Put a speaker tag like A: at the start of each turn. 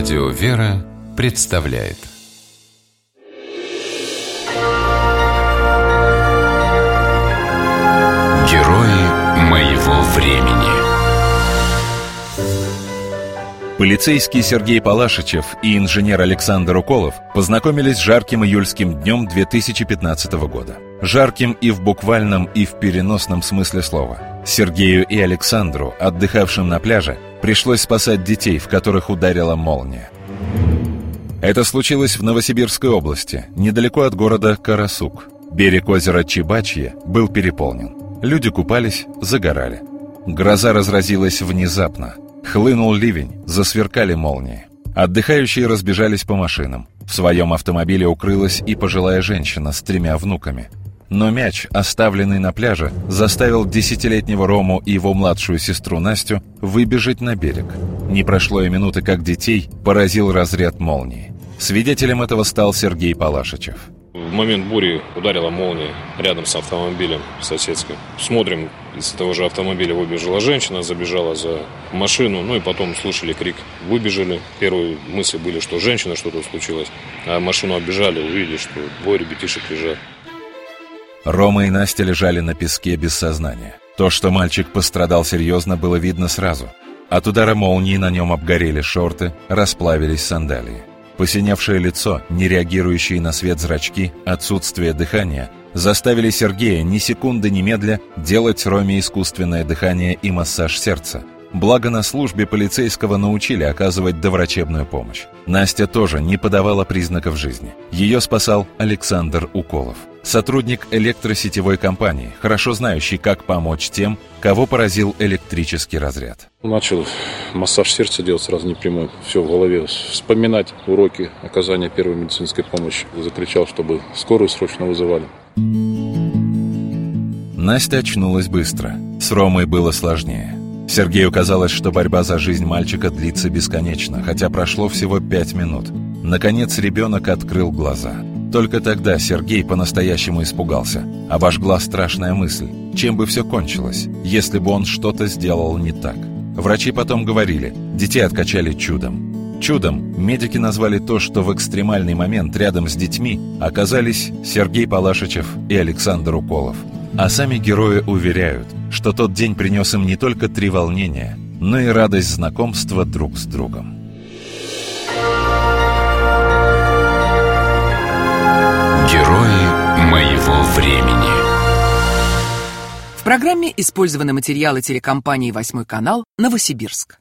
A: Радио «Вера» представляет Герои моего времени
B: Полицейский Сергей Палашичев и инженер Александр Уколов познакомились жарким июльским днем 2015 года. Жарким и в буквальном, и в переносном смысле слова. Сергею и Александру, отдыхавшим на пляже, пришлось спасать детей, в которых ударила молния. Это случилось в Новосибирской области, недалеко от города Карасук. Берег озера Чебачье был переполнен. Люди купались, загорали. Гроза разразилась внезапно. Хлынул ливень, засверкали молнии. Отдыхающие разбежались по машинам. В своем автомобиле укрылась и пожилая женщина с тремя внуками. Но мяч, оставленный на пляже, заставил десятилетнего Рому и его младшую сестру Настю выбежать на берег. Не прошло и минуты, как детей поразил разряд молнии. Свидетелем этого стал Сергей Палашичев.
C: В момент бури ударила молния рядом с автомобилем соседским. Смотрим, из этого же автомобиля выбежала женщина, забежала за машину, ну и потом слышали крик. Выбежали. Первые мысли были, что женщина что-то случилось. А машину оббежали, увидели, что двое ребятишек лежат.
B: Рома и Настя лежали на песке без сознания. То, что мальчик пострадал серьезно, было видно сразу. От удара молнии на нем обгорели шорты, расплавились сандалии. Посиневшее лицо, не реагирующие на свет зрачки, отсутствие дыхания заставили Сергея ни секунды немедля делать Роме искусственное дыхание и массаж сердца. Благо на службе полицейского научили оказывать доврачебную помощь. Настя тоже не подавала признаков жизни. Ее спасал Александр Уколов. Сотрудник электросетевой компании, хорошо знающий, как помочь тем, кого поразил электрический разряд.
C: Начал массаж сердца делать сразу непрямой. Все в голове. Вспоминать уроки оказания первой медицинской помощи. Закричал, чтобы скорую срочно вызывали.
B: Настя очнулась быстро. С Ромой было сложнее. Сергею казалось, что борьба за жизнь мальчика длится бесконечно, хотя прошло всего пять минут. Наконец ребенок открыл глаза. Только тогда Сергей по-настоящему испугался. Обожгла страшная мысль, чем бы все кончилось, если бы он что-то сделал не так. Врачи потом говорили, детей откачали чудом. Чудом медики назвали то, что в экстремальный момент рядом с детьми оказались Сергей Палашичев и Александр Уколов. А сами герои уверяют, что тот день принес им не только три волнения, но и радость знакомства друг с другом.
A: Времени
D: В программе использованы материалы телекомпании «Восьмой канал» Новосибирск.